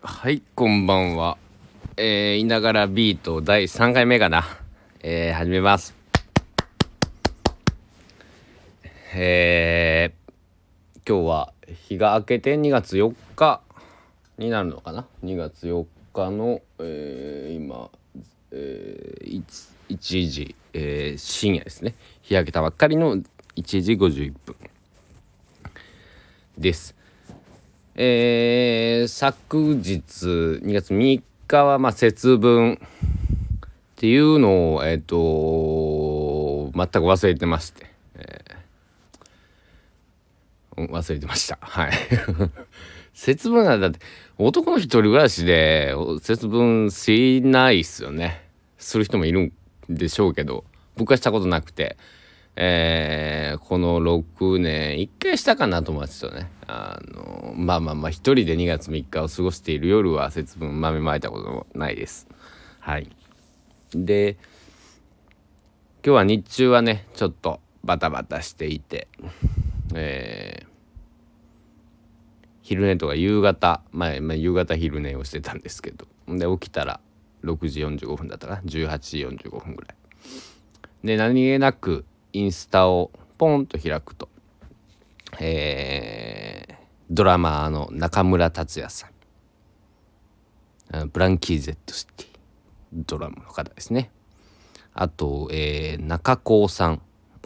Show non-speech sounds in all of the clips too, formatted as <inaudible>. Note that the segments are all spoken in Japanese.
はい、こんばんは。えー、いながらビート第3回目かな。えー、始めます。えー、今日は日が明けて2月4日になるのかな？2月4日の、えー、今、えー、1, 1時、えー、深夜ですね。日焼けたばっかりの1時51分です。えー、昨日2月3日はまあ節分っていうのをえっ、と全く忘れてまして、えー忘れてました。はい。<laughs> 節分なんだって男の一人暮らしで節分しないっすよね。する人もいるんでしょうけど僕はしたことなくて。えーこの6年1回したかな友達とね。あのまあまあまあ一人で2月3日を過ごしている夜は節分豆まいたこともないです。はい。で今日は日中はねちょっとバタバタしていてえー昼寝とか夕方前、まあ、夕方昼寝をしてたんですけどで起きたら6時45分だったかな？18時45分ぐらい。で何気なくインスタをポンと開くと。えードラマーの中村達也さん。ブランキー・ゼット・シティ。ドラムの方ですね。あと、えー中高さん。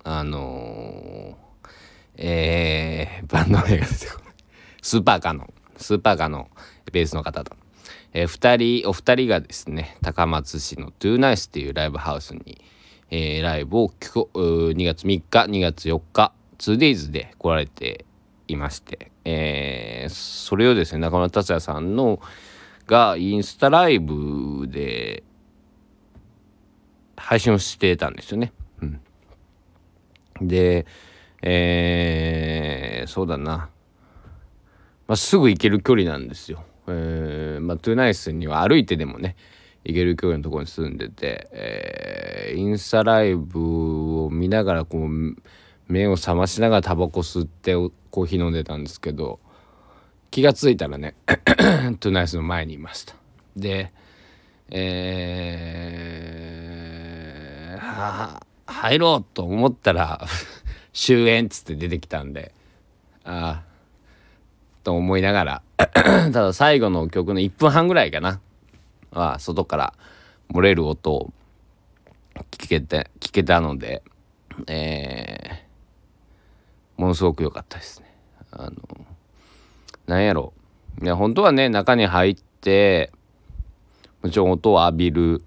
あのーえーバンド名が出てこないスーパーカーのスーパーカーのベースの方と、えー、二人お二人がですね高松市のトゥーナイスっていうライブハウスに、えーライブを2月3日2月4日 2days で来られていまして、えーそれをですね中村達也さんのがインスタライブで配信をしてたんですよね。うん、でえーそうだな、まあ、すぐ行ける距離なんですよ。えーまあ、トゥナイスには歩いてでもね行ける距離のところに住んでて、えーインスタライブを見ながらこう目を覚ましながらタバコ吸ってコーヒー飲んでたんですけど気がついたらね <clears throat> トゥナイスの前にいました。でえーは入ろうと思ったら終演っつって出てきたんでああと思いながらただ最後の曲の1分半ぐらいかなは外から漏れる音を聞けて聞けたのでえーものすごく良かったですね。あのなんやろ。いや本当はね中に入ってもちろん音を浴びる、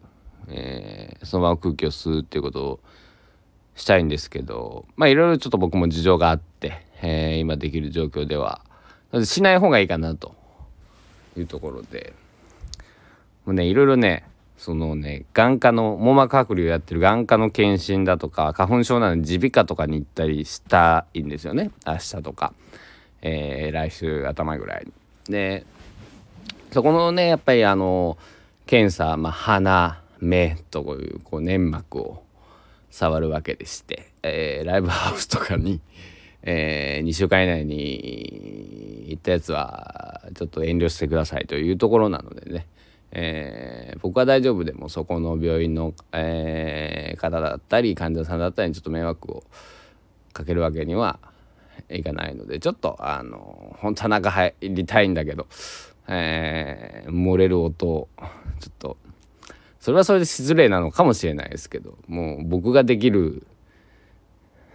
えーそのまま空気を吸うっていうことをしたいんですけどまあいろいろちょっと僕も事情があって、えー今できる状況では。しない方がいいかなというところで。もうねいろいろねそのね眼科の網膜剥離をやってる眼科の検診だとか花粉症なので耳鼻科とかに行ったりしたいんですよね。明日とか、えー来週頭ぐらいに。でそこのねやっぱりあの検査、まあ、鼻目というこう粘膜を触るわけでして、えーライブハウスとかに、え2週間以内に行ったやつはちょっと遠慮してくださいというところなのでね、えー僕は大丈夫でもそこの病院の、えー方だったり患者さんだったりにちょっと迷惑をかけるわけにはいかないのでちょっとあの本当は中入りたいんだけど、えー漏れる音をちょっとそれはそれで失礼なのかもしれないですけどもう僕ができる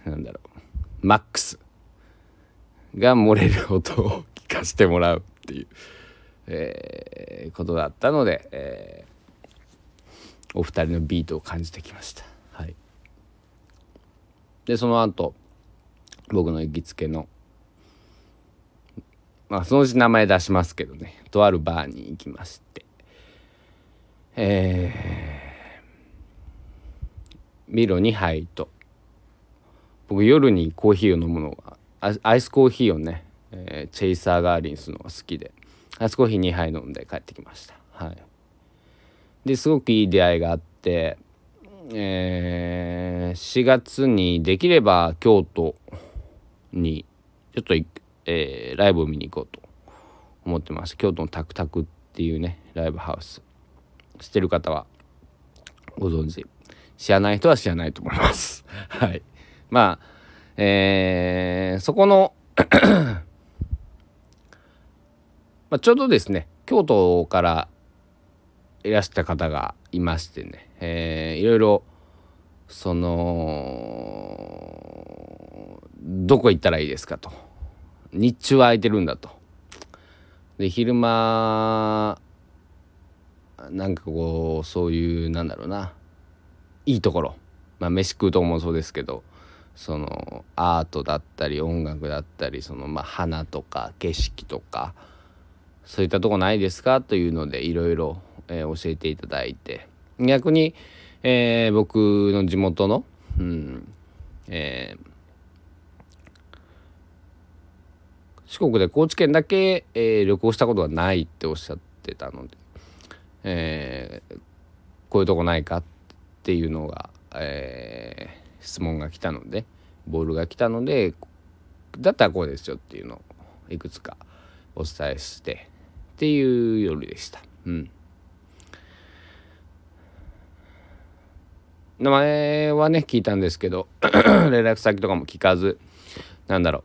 なんだろうマックスが漏れる音を聞かせてもらうっていう、えーことだったので、えーお二人のビートを感じてきました。はい、でその後僕の行きつけのまあそのうち名前出しますけどね。とあるバーに行きまして。えーミロ2杯と。僕夜にコーヒーを飲むのがアイスコーヒーをね、えーチェイサーガーリンスのが好きで。アスコーヒー2杯飲んで帰ってきました。はい。ですごくいい出会いがあって、えー4月にできれば京都にちょっと、えーライブを見に行こうと思ってました京都のタクタクっっていうねライブハウス。知ってる方はご存知。知らない人は知らないと思います。はい。まあえー、そこのまあ、ちょうどですね京都からいらした方がいましてね、えー、いろいろそのどこ行ったらいいですかと。日中は空いてるんだと。で昼間なんかこうそういうなんだろうないいところ。まあ飯食うとこもそうですけどそのアートだったり音楽だったりそのまあ花とか景色とかそういったとこないですか？というのでいろいろ教えていただいて。逆に、えー、僕の地元の、うんえー、四国で高知県だけ、えー、旅行したことがないっておっしゃってたので、えー、こういうとこないかっていうのが、えー、質問が来たのでボールが来たのでだったらこうですよっていうのをいくつかお伝えしてっていう夜でした。うん名前はね聞いたんですけど <clears throat> 連絡先とかも聞かずなんだろ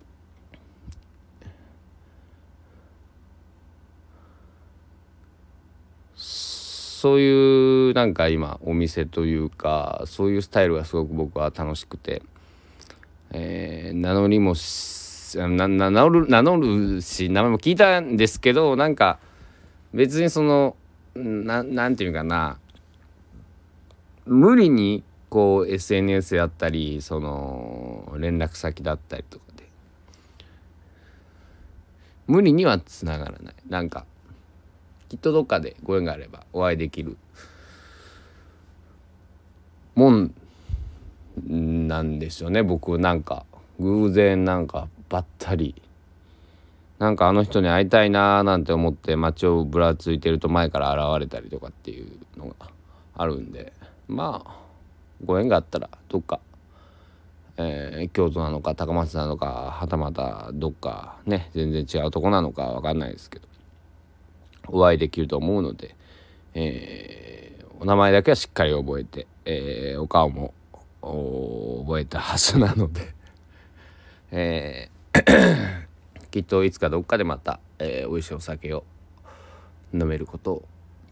うそういうなんか今お店というかそういうスタイルがすごく僕は楽しくて、えー、名乗りも名乗る名乗るし名前も聞いたんですけどなんか別にそのななんていうかな。無理にこう SNS やったりその連絡先だったりとかで。無理にはつながらない。なんかきっとどっかでご縁があればお会いできる。もんなんですよね。僕なんか偶然なんかばったりなんかあの人に会いたいなーなんて思って街をぶらついてると前から現れたりとかっていうのがあるんでまあご縁があったらどっか、えー、京都なのか高松なのかはたまたどっかね全然違うとこなのか分かんないですけどお会いできると思うので、えー、お名前だけはしっかり覚えて、えー、お顔も覚えたはずなので、えーきっといつかどっかでまた、えー、美味しいお酒を飲めることを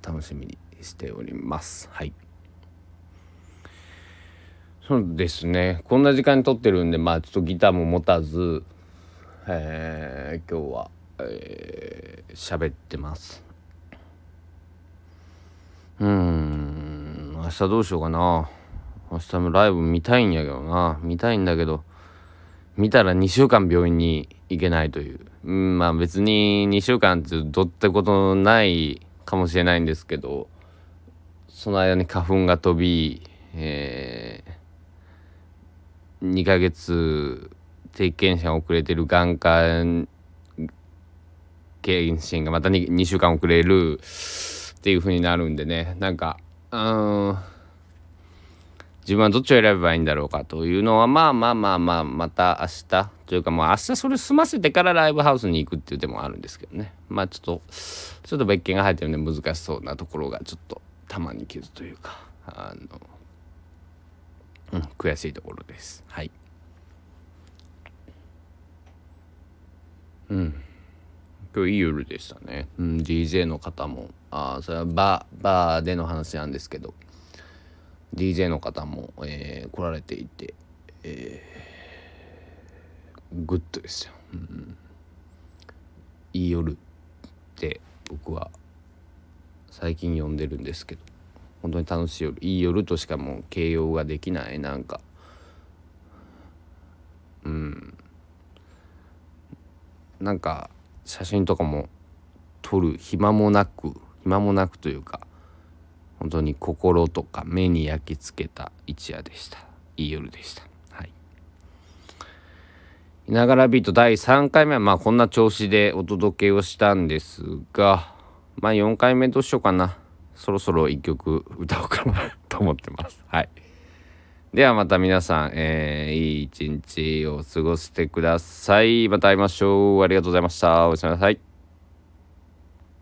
楽しみにしております。はい。そうですね。こんな時間に撮ってるんでまあちょっとギターも持たず、えー、今日は喋、えー、ってます。うん。明日どうしようかな。明日もライブ見たいんやけどな。見たいんだけど。見たら2週間病院に行けないという、うん、まあ別に2週間ってどってことないかもしれないんですけどその間に花粉が飛び、えー、2ヶ月定期検診遅れてる眼科検診がまた 2, 2週間遅れるっていう風になるんでね。なんかうん自分はどっちを選べばいいんだろうかというのはまあまあまあまあまた明日というかまあ明日それ済ませてからライブハウスに行くっていう手もあるんですけどね。まあちょっとちょっと別件が入ってるんで難しそうなところがちょっと玉に瑕というかあのうん悔しいところです。はい。うん。今日いい夜でしたね、うん、DJ の方もあそれはバーバーでの話なんですけど。DJ の方も、えー、来られていて、えー、グッドですよ、うん、いい夜って僕は最近呼んでるんですけど本当に楽しい夜。いい夜としかもう形容ができない。なんかうん。なんか写真とかも撮る暇もなく暇もなくというか本当に心とか目に焼き付けた一夜でした。いい夜でした。はい。いながらビート第3回目はまあこんな調子でお届けをしたんですがまあ4回目どうしようかな。そろそろ1曲歌おうかなと思ってます。はい。ではまた皆さん、えー、いい一日を過ごしてください。また会いましょう。ありがとうございました。おやすみなさい。